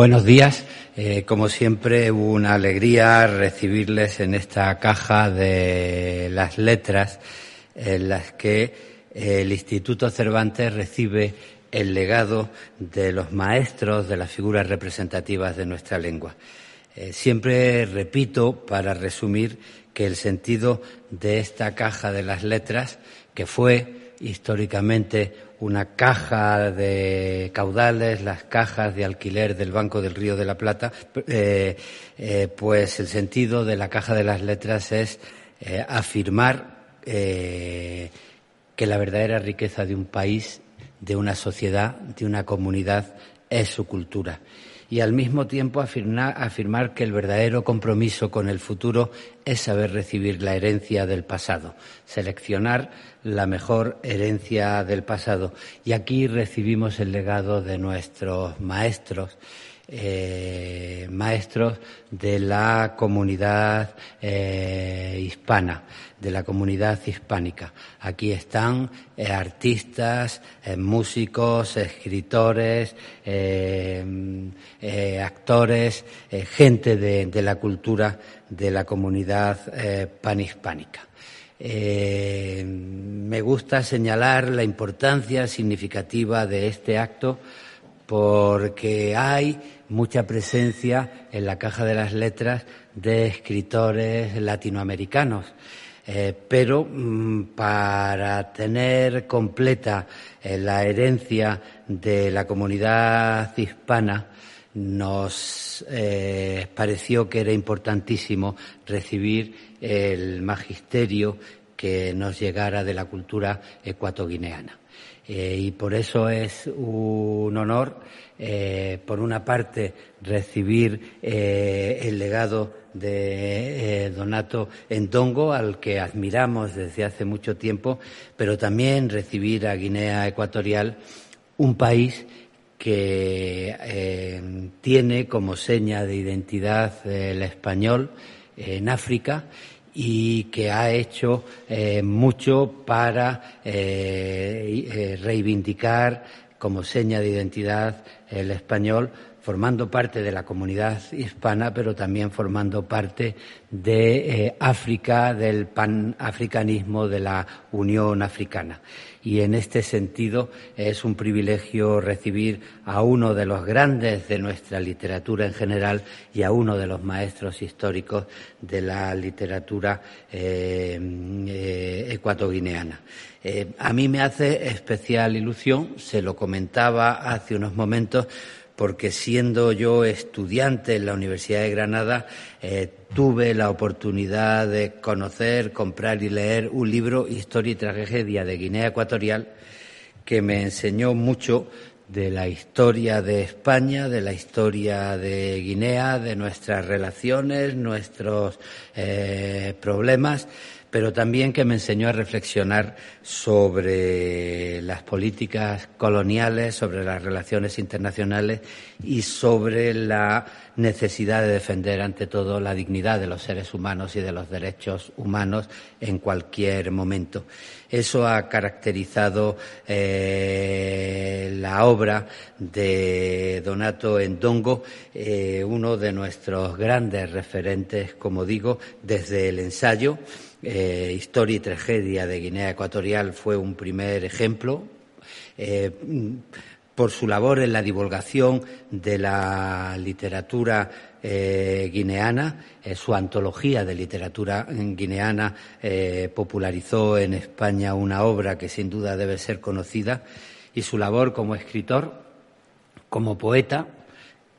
Buenos días. Eh, como siempre, una alegría recibirles en esta caja de las letras en las que el Instituto Cervantes recibe el legado de los maestros de las figuras representativas de nuestra lengua. Eh, siempre repito, para resumir, que el sentido de esta caja de las letras, que fue históricamente una caja de caudales, las cajas de alquiler del Banco del Río de la Plata, eh, eh, pues el sentido de la caja de las letras es eh, afirmar que la verdadera riqueza de un país, de una sociedad, de una comunidad, es su cultura y al mismo tiempo afirmar, que el verdadero compromiso con el futuro es saber recibir la herencia del pasado, seleccionar la mejor herencia del pasado. Y aquí recibimos el legado de nuestros maestros eh, maestros de la comunidad eh, hispana, de la comunidad hispánica. Aquí están eh, artistas, músicos, escritores, actores, gente de, la cultura de la comunidad panhispánica. me gusta señalar la importancia significativa de este acto porque hay mucha presencia en la caja de las letras de escritores latinoamericanos. Eh, pero mm, para tener completa eh, la herencia de la comunidad hispana, nos eh, pareció que era importantísimo recibir el magisterio que nos llegara de la cultura ecuatoguineana. Eh, y por eso es un honor, eh, por una parte, recibir eh, el legado de Donato Endongo, al que admiramos desde hace mucho tiempo, pero también recibir a Guinea Ecuatorial, un país que tiene como seña de identidad el español en África y que ha hecho eh, mucho para eh, eh, reivindicar como seña de identidad el español formando parte de la comunidad hispana, pero también formando parte de eh, África, del panafricanismo de la Unión Africana. Y en este sentido es un privilegio recibir a uno de los grandes de nuestra literatura en general y a uno de los maestros históricos de la literatura eh, eh, ecuatoguineana. a mí me hace especial ilusión, se lo comentaba hace unos momentos, porque siendo yo estudiante en la Universidad de Granada, eh, tuve la oportunidad de conocer, comprar y leer un libro, Historia y Tragedia de Guinea Ecuatorial, que me enseñó mucho de la historia de España, de la historia de Guinea, de nuestras relaciones, nuestros eh, problemas pero también que me enseñó a reflexionar sobre las políticas coloniales, sobre las relaciones internacionales y sobre la necesidad de defender ante todo la dignidad de los seres humanos y de los derechos humanos en cualquier momento. Eso ha caracterizado eh, la obra de Donato Endongo, eh, uno de nuestros grandes referentes, como digo, desde el ensayo eh, Historia y Tragedia de Guinea Ecuatorial fue un primer ejemplo. Por su labor en la divulgación de la literatura eh, guineana, su antología de literatura guineana popularizó en España una obra que sin duda debe ser conocida y su labor como escritor, como poeta,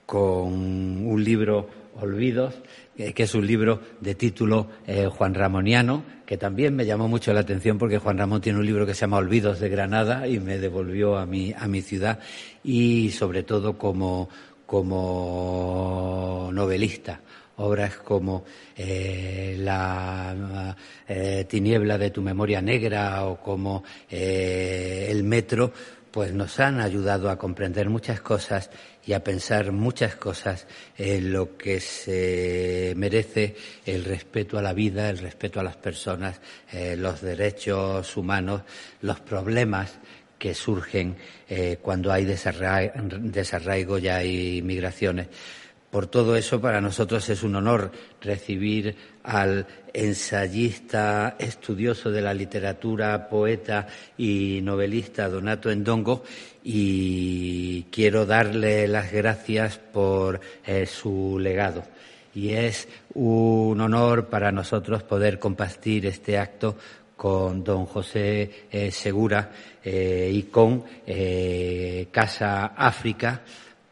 con un libro Olvidos, que es un libro de título eh, Juan Ramoniano, que también me llamó mucho la atención porque Juan Ramón tiene un libro que se llama Olvidos de Granada y me devolvió a mi, a mi ciudad. Y sobre todo como, como novelista. Obras como eh, La eh, tiniebla de tu memoria negra o como El metro, pues nos han ayudado a comprender muchas cosas y a pensar muchas cosas en lo que se merece el respeto a la vida, el respeto a las personas, eh, los derechos humanos, los problemas que surgen eh, cuando hay desarraigo, y hay migraciones. Por todo eso, para nosotros es un honor recibir al ensayista estudioso de la literatura, poeta y novelista Donato Endongo y quiero darle las gracias por eh, su legado. Y es un honor para nosotros poder compartir este acto con don José eh, Segura eh, y con Casa África,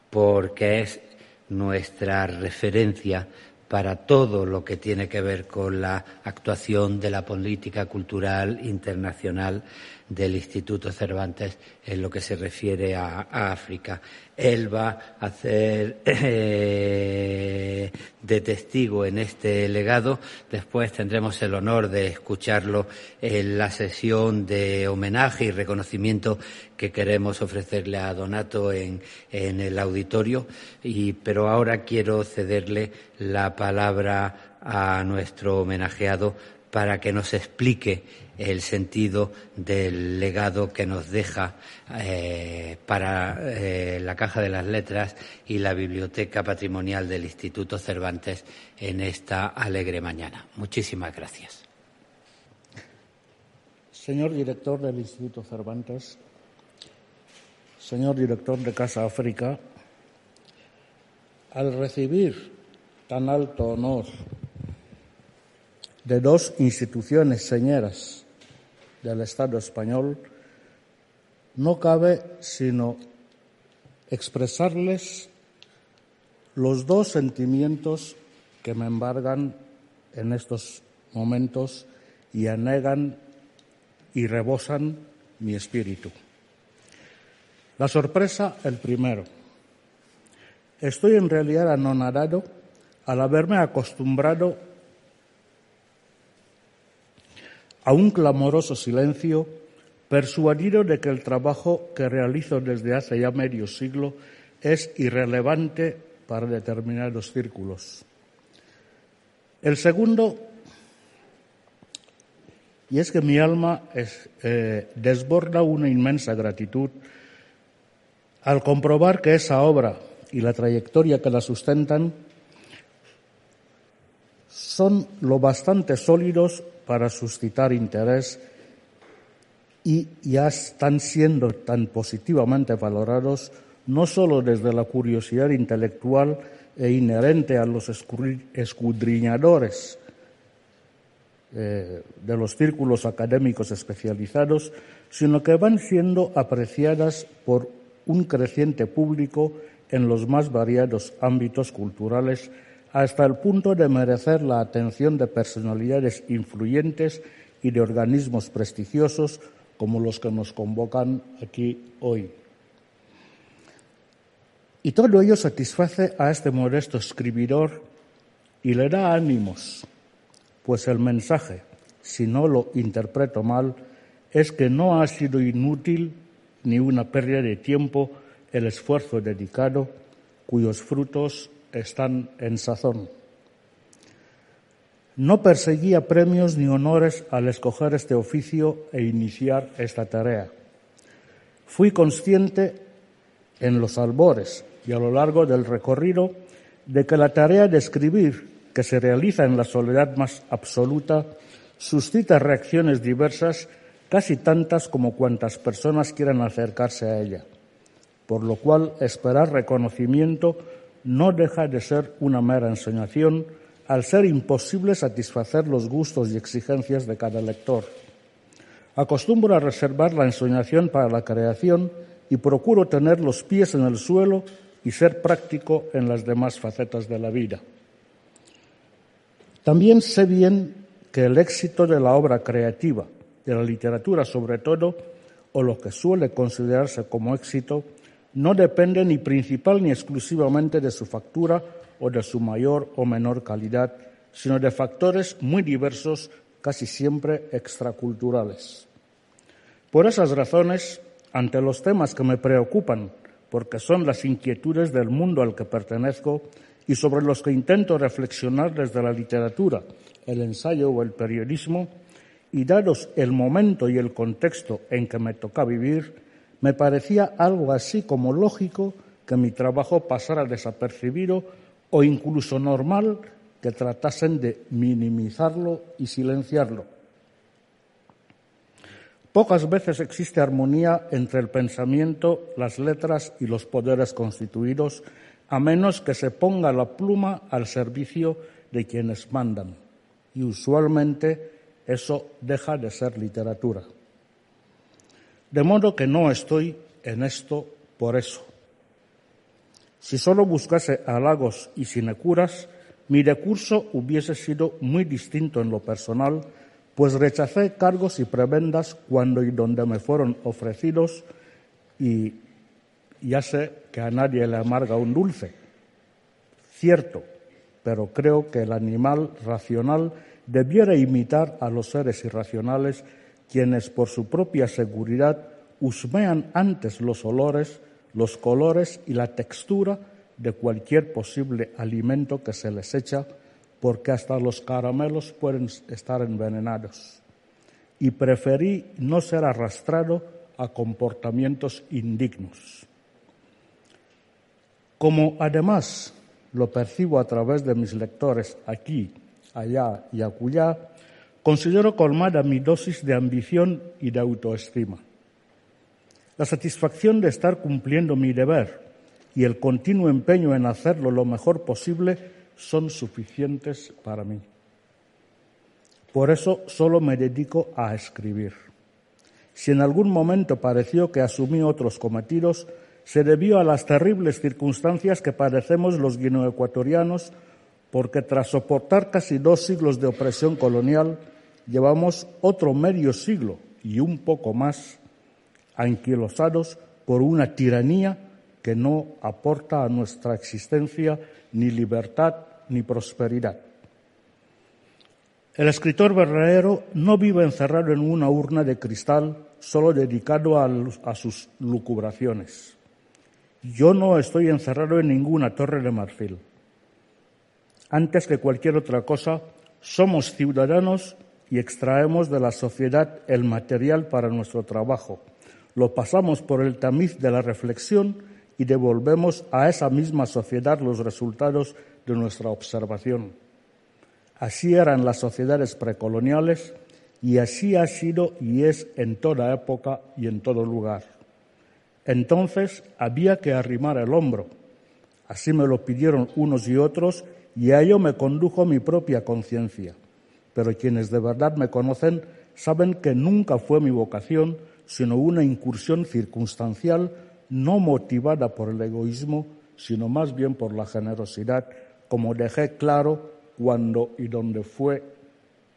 porque es nuestra referencia para todo lo que tiene que ver con la actuación de la política cultural internacional del Instituto Cervantes en lo que se refiere a, África. Él va a hacer eh, de testigo en este legado. Después tendremos el honor de escucharlo en la sesión de homenaje y reconocimiento que queremos ofrecerle a Donato en, en el auditorio. Y, pero ahora quiero cederle la palabra a nuestro homenajeado para que nos explique el sentido del legado que nos deja eh, para eh, la Caja de las Letras y la Biblioteca Patrimonial del Instituto Cervantes en esta alegre mañana. Muchísimas gracias. Señor director del Instituto Cervantes, señor director de Casa África, al recibir tan alto honor de dos instituciones señeras del Estado español, no cabe sino expresarles los dos sentimientos que me embargan en estos momentos y anegan y rebosan mi espíritu. La sorpresa, el primero. Estoy en realidad anonadado al haberme acostumbrado a un clamoroso silencio, persuadido de que el trabajo que realizo desde hace ya medio siglo es irrelevante para determinados círculos. El segundo, y es que mi alma eh, desborda una inmensa gratitud al comprobar que esa obra y la trayectoria que la sustentan son lo bastante sólidos para suscitar interés y ya están siendo tan positivamente valorados no solo desde la curiosidad intelectual e inherente a los escudriñadores eh, de los círculos académicos especializados, sino que van siendo apreciadas por un creciente público en los más variados ámbitos culturales hasta el punto de merecer la atención de personalidades influyentes y de organismos prestigiosos como los que nos convocan aquí hoy. Y todo ello satisface a este modesto escribidor y le da ánimos, pues el mensaje, si no lo interpreto mal, es que no ha sido inútil ni una pérdida de tiempo el esfuerzo dedicado, cuyos frutos están en sazón. No perseguía premios ni honores al escoger este oficio e iniciar esta tarea. Fui consciente en los albores y a lo largo del recorrido de que la tarea de escribir, que se realiza en la soledad más absoluta, suscita reacciones diversas, casi tantas como cuantas personas quieran acercarse a ella, por lo cual esperar reconocimiento no deja de ser una mera ensoñación al ser imposible satisfacer los gustos y exigencias de cada lector. Acostumbro a reservar la ensoñación para la creación y procuro tener los pies en el suelo y ser práctico en las demás facetas de la vida. También sé bien que el éxito de la obra creativa, de la literatura sobre todo, o lo que suele considerarse como éxito, no depende ni principal ni exclusivamente de su factura o de su mayor o menor calidad, sino de factores muy diversos, casi siempre extraculturales. Por esas razones, ante los temas que me preocupan, porque son las inquietudes del mundo al que pertenezco y sobre los que intento reflexionar desde la literatura, el ensayo o el periodismo, y dados el momento y el contexto en que me toca vivir, me parecía algo así como lógico que mi trabajo pasara desapercibido o incluso normal que tratasen de minimizarlo y silenciarlo. Pocas veces existe armonía entre el pensamiento, las letras y los poderes constituidos, a menos que se ponga la pluma al servicio de quienes mandan. Y usualmente eso deja de ser literatura. De modo que no estoy en esto por eso. Si solo buscase halagos y sinecuras, mi recurso hubiese sido muy distinto en lo personal, pues rechacé cargos y prebendas cuando y donde me fueron ofrecidos y ya sé que a nadie le amarga un dulce. Cierto, pero creo que el animal racional debiera imitar a los seres irracionales, quienes por su propia seguridad husmean antes los olores, los colores y la textura de cualquier posible alimento que se les echa, porque hasta los caramelos pueden estar envenenados. Y preferí no ser arrastrado a comportamientos indignos. Como además lo percibo a través de mis lectores aquí, allá y acullá, considero colmada mi dosis de ambición y de autoestima. La satisfacción de estar cumpliendo mi deber y el continuo empeño en hacerlo lo mejor posible son suficientes para mí. Por eso solo me dedico a escribir. Si en algún momento pareció que asumí otros cometidos, se debió a las terribles circunstancias que padecemos los guineoecuatorianos, porque tras soportar casi dos siglos de opresión colonial, llevamos otro medio siglo y un poco más anquilosados por una tiranía que no aporta a nuestra existencia ni libertad ni prosperidad. El escritor verdadero no vive encerrado en una urna de cristal solo dedicado a, a, sus lucubraciones. Yo no estoy encerrado en ninguna torre de marfil. Antes que cualquier otra cosa, somos ciudadanos y extraemos de la sociedad el material para nuestro trabajo. Lo pasamos por el tamiz de la reflexión y devolvemos a esa misma sociedad los resultados de nuestra observación. Así eran las sociedades precoloniales y así ha sido y es en toda época y en todo lugar. Entonces había que arrimar el hombro. Así me lo pidieron unos y otros y a ello me condujo mi propia conciencia. Pero quienes de verdad me conocen saben que nunca fue mi vocación, sino una incursión circunstancial no motivada por el egoísmo, sino más bien por la generosidad, como dejé claro cuando y donde fue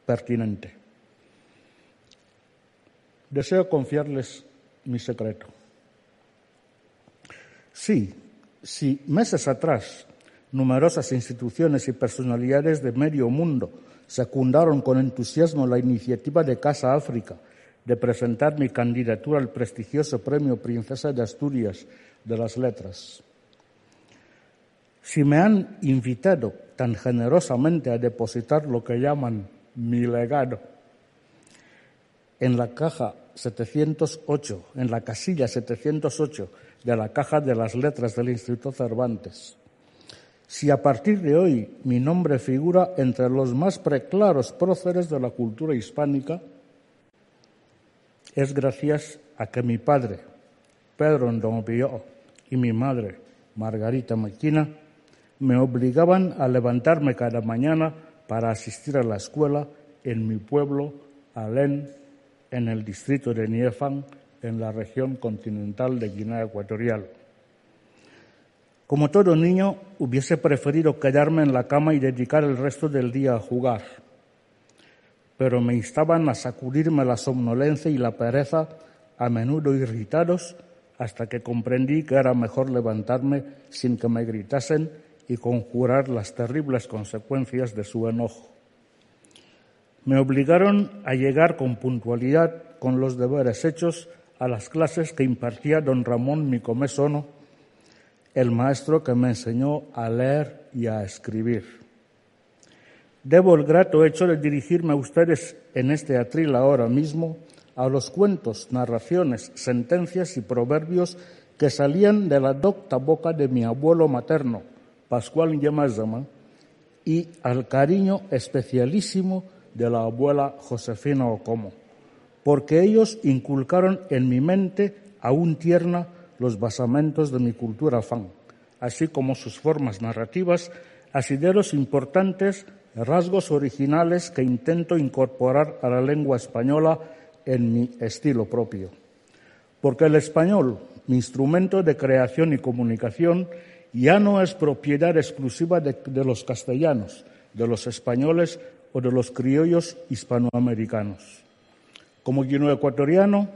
pertinente. Deseo confiarles mi secreto. Sí, si meses atrás numerosas instituciones y personalidades de medio mundo secundaron con entusiasmo la iniciativa de Casa África de presentar mi candidatura al prestigioso Premio Princesa de Asturias de las Letras. Si me han invitado tan generosamente a depositar lo que llaman mi legado en la caja 708, en la casilla 708 de la caja de las letras del Instituto Cervantes, si a partir de hoy mi nombre figura entre los más preclaros próceres de la cultura hispánica, es gracias a que mi padre, Pedro Ndombió, y mi madre, Margarita Maquina, me obligaban a levantarme cada mañana para asistir a la escuela en mi pueblo, Alén, en el distrito de Niefan, en la región continental de Guinea Ecuatorial. Como todo niño, hubiese preferido quedarme en la cama y dedicar el resto del día a jugar pero me instaban a sacudirme la somnolencia y la pereza, a menudo irritados, hasta que comprendí que era mejor levantarme sin que me gritasen y conjurar las terribles consecuencias de su enojo. Me obligaron a llegar con puntualidad, con los deberes hechos, a las clases que impartía don Ramón Micomesono, el maestro que me enseñó a leer y a escribir. Debo el grato hecho de dirigirme a ustedes en este atril ahora mismo a los cuentos, narraciones, sentencias y proverbios que salían de la docta boca de mi abuelo materno, Pascual Yemazama, y al cariño especialísimo de la abuela Josefina Ocomo, porque ellos inculcaron en mi mente aún tierna los basamentos de mi cultura fan, así como sus formas narrativas, asideros importantes, rasgos originales que intento incorporar a la lengua española en mi estilo propio. Porque el español, mi instrumento de creación y comunicación, ya no es propiedad exclusiva de, los castellanos, de los españoles o de los criollos hispanoamericanos. Como ecuatoriano,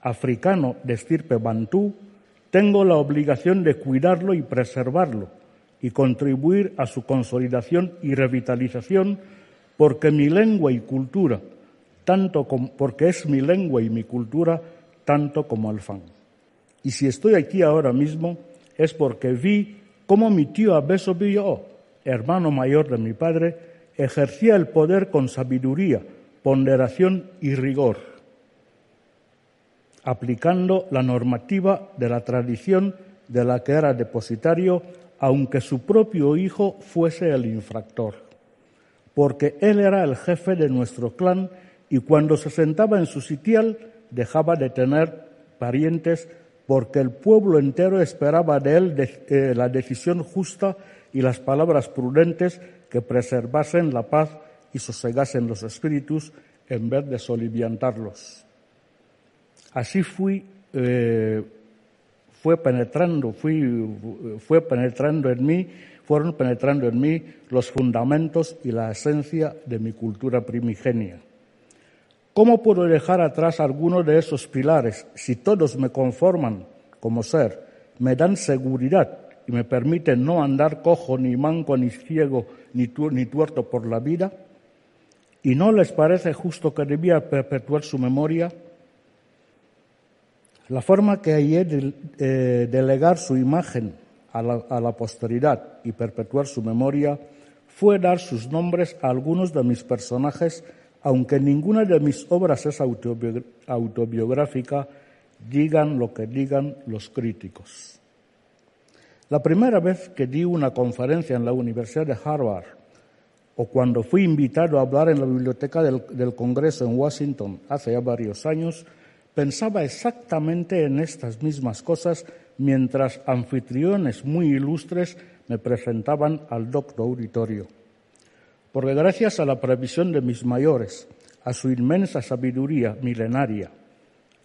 africano de estirpe bantú, tengo la obligación de cuidarlo y preservarlo y contribuir a su consolidación y revitalización porque mi lengua y cultura, tanto porque es mi lengua y mi cultura tanto como Alfán. Y si estoy aquí ahora mismo es porque vi cómo mi tío Abeso hermano mayor de mi padre, ejercía el poder con sabiduría, ponderación y rigor, aplicando la normativa de la tradición de la que era depositario, aunque su propio hijo fuese el infractor, porque él era el jefe de nuestro clan y cuando se sentaba en su sitial dejaba de tener parientes porque el pueblo entero esperaba de él eh, la decisión justa y las palabras prudentes que preservasen la paz y sosegasen los espíritus en vez de soliviantarlos. Así fui, eh, fue penetrando, fui, fue penetrando en mí, fueron penetrando en mí los fundamentos y la esencia de mi cultura primigenia. ¿Cómo puedo dejar atrás alguno de esos pilares si todos me conforman como ser, me dan seguridad y me permiten no andar cojo, ni manco, ni ciego, ni, ni tuerto por la vida? ¿Y no les parece justo que debía perpetuar su memoria? La forma que hay de eh, delegar su imagen a la, a la posteridad y perpetuar su memoria fue dar sus nombres a algunos de mis personajes aunque ninguna de mis obras es autobiográfica, digan lo que digan los críticos. La primera vez que di una conferencia en la Universidad de Harvard o cuando fui invitado a hablar en la biblioteca del, Congreso en Washington hace ya varios años, pensaba exactamente en estas mismas cosas mientras anfitriones muy ilustres me presentaban al doctor auditorio. Porque gracias a la previsión de mis mayores, a su inmensa sabiduría milenaria,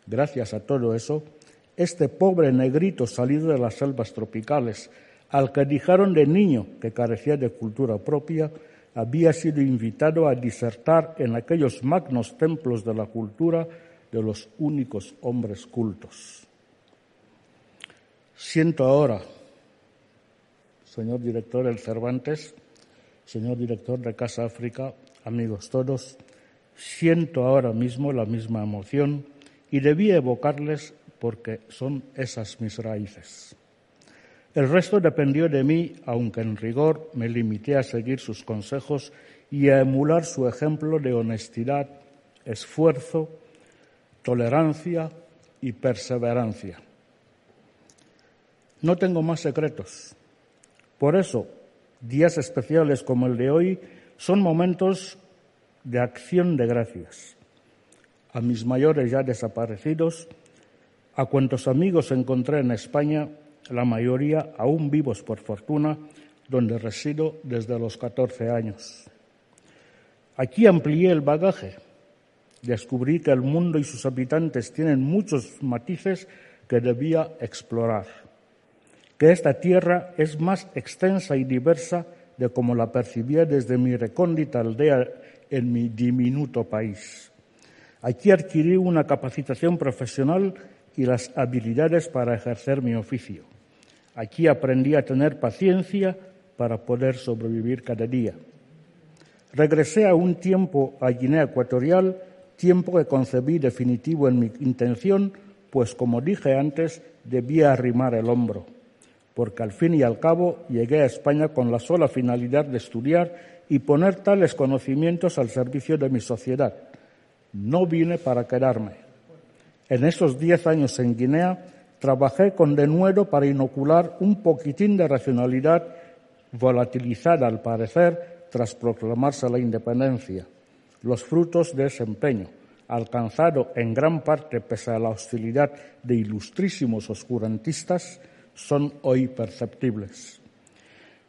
gracias a todo eso, este pobre negrito salido de las selvas tropicales, al que dijeron de niño que carecía de cultura propia, había sido invitado a disertar en aquellos magnos templos de la cultura de los únicos hombres cultos. Siento ahora, señor director del Cervantes, señor director de Casa África, amigos todos, siento ahora mismo la misma emoción y debí evocarles porque son esas mis raíces. El resto dependió de mí, aunque en rigor me limité a seguir sus consejos y a emular su ejemplo de honestidad, esfuerzo, tolerancia y perseverancia. No tengo más secretos. Por eso, Días especiales como el de hoy son momentos de acción de gracias. A mis mayores ya desaparecidos, a cuantos amigos encontré en España, la mayoría aún vivos por fortuna, donde resido desde los 14 años. Aquí amplié el bagaje. Descubrí que el mundo y sus habitantes tienen muchos matices que debía explorar que esta tierra es más extensa y diversa de como la percibía desde mi recóndita aldea en mi diminuto país. Aquí adquirí una capacitación profesional y las habilidades para ejercer mi oficio. Aquí aprendí a tener paciencia para poder sobrevivir cada día. Regresé a un tiempo a Guinea Ecuatorial, tiempo que concebí definitivo en mi intención, pues como dije antes, debía arrimar el hombro porque al fin y al cabo llegué a España con la sola finalidad de estudiar y poner tales conocimientos al servicio de mi sociedad. No vine para quedarme, En esos diez años en Guinea trabajé con denuedo para inocular un poquitín de racionalidad volatilizada al parecer tras proclamarse la independencia, los frutos de ese empeño, alcanzado en gran parte pese a la hostilidad de ilustrísimos oscurantistas, son hoy perceptibles.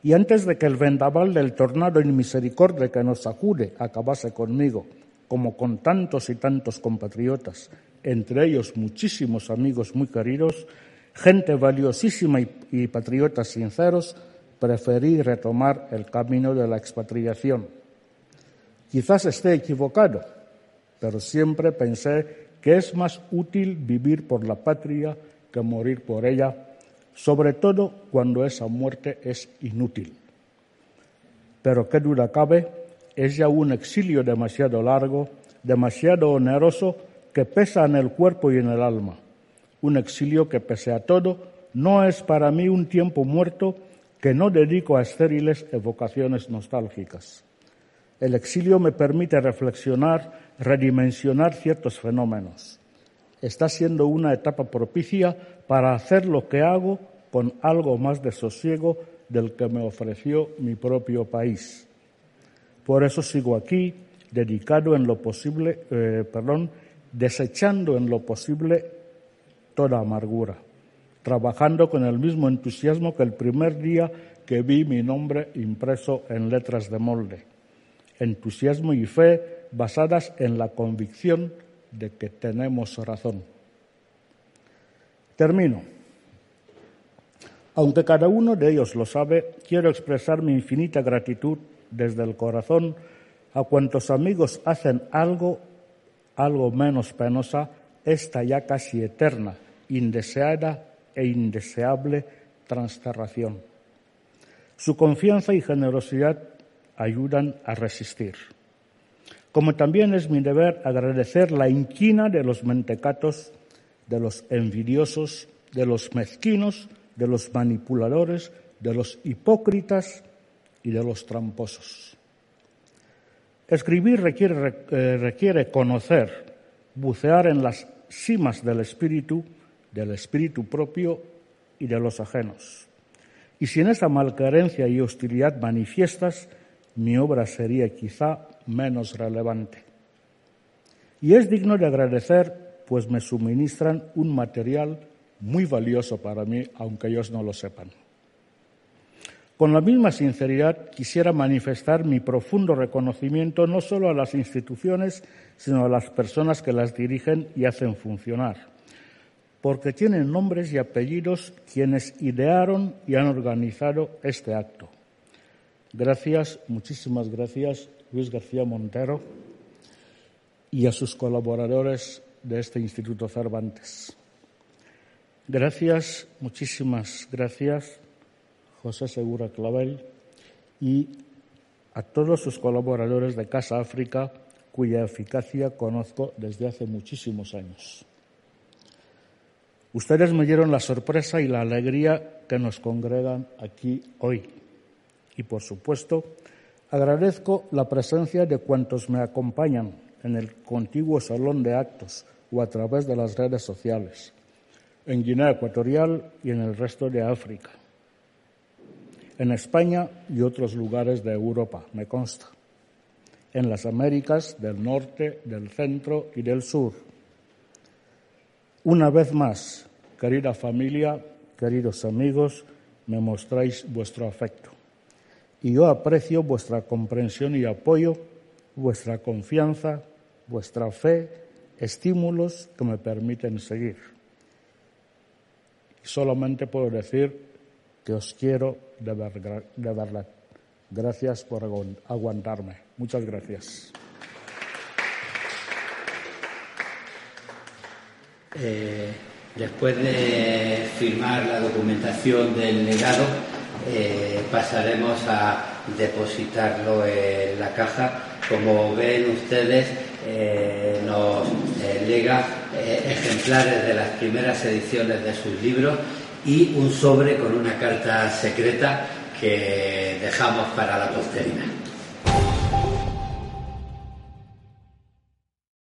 Y antes de que el vendaval del tornado misericordia que nos sacude acabase conmigo, como con tantos y tantos compatriotas, entre ellos muchísimos amigos muy queridos, gente valiosísima y, patriotas sinceros, preferí retomar el camino de la expatriación. Quizás esté equivocado, pero siempre pensé que es más útil vivir por la patria que morir por ella, sobre todo cuando esa muerte es inútil. Pero qué duda cabe, es ya un exilio demasiado largo, demasiado oneroso que pesa en el cuerpo y en el alma. Un exilio que, pese a todo, no es para mí un tiempo muerto que no dedico a estériles evocaciones nostálgicas. El exilio me permite reflexionar, redimensionar ciertos fenómenos. Está siendo una etapa propicia para hacer lo que hago con algo más de sosiego del que me ofreció mi propio país. Por eso sigo aquí, dedicado en lo posible, eh, perdón, desechando en lo posible toda amargura, trabajando con el mismo entusiasmo que el primer día que vi mi nombre impreso en letras de molde. Entusiasmo y fe basadas en la convicción de que tenemos razón. Termino. Aunque cada uno de ellos lo sabe, quiero expresar mi infinita gratitud desde el corazón a cuantos amigos hacen algo algo menos penosa, esta ya casi eterna, indeseada e indeseable transterración. Su confianza y generosidad ayudan a resistir. Como también es mi deber agradecer la inquina de los mentecatos, de los envidiosos, de los mezquinos, de los manipuladores, de los hipócritas y de los tramposos. Escribir eh, requiere, conocer, bucear en las cimas del espíritu, del espíritu propio y de los ajenos. Y sin esa malcarencia y hostilidad manifiestas, mi obra sería quizá menos relevante. Y es digno de agradecer, pues me suministran un material muy valioso para mí, aunque ellos no lo sepan. Con la misma sinceridad quisiera manifestar mi profundo reconocimiento no solo a las instituciones, sino a las personas que las dirigen y hacen funcionar, porque tienen nombres y apellidos quienes idearon y han organizado este acto. Gracias, muchísimas gracias, Luis García Montero, y a sus colaboradores de este Instituto Cervantes. Gracias, muchísimas gracias José Segura Clavel, y a todos sus colaboradores de Casa África, cuya eficacia conozco desde hace muchísimos años. Ustedes me dieron la sorpresa y la alegría que nos congregan aquí hoy. Y, por supuesto, agradezco la presencia de cuantos me acompañan en el contiguo salón de actos o a través de las redes sociales, en Guinea Ecuatorial y en el resto de África en España y otros lugares de Europa, me consta, en las Américas del norte, del centro y del sur. Una vez más, querida familia, queridos amigos, me mostráis vuestro afecto. Y yo aprecio vuestra comprensión y apoyo, vuestra confianza, vuestra fe, estímulos que me permiten seguir. Solamente puedo decir que os quiero de, verdad. Gracias por aguantarme. Muchas gracias. Eh, después de firmar la documentación del legado, eh, pasaremos a depositarlo en la caja. Como ven ustedes, eh, nos lega ejemplares de las primeras ediciones de sus libros y un sobre con una carta secreta que dejamos para la posteridad.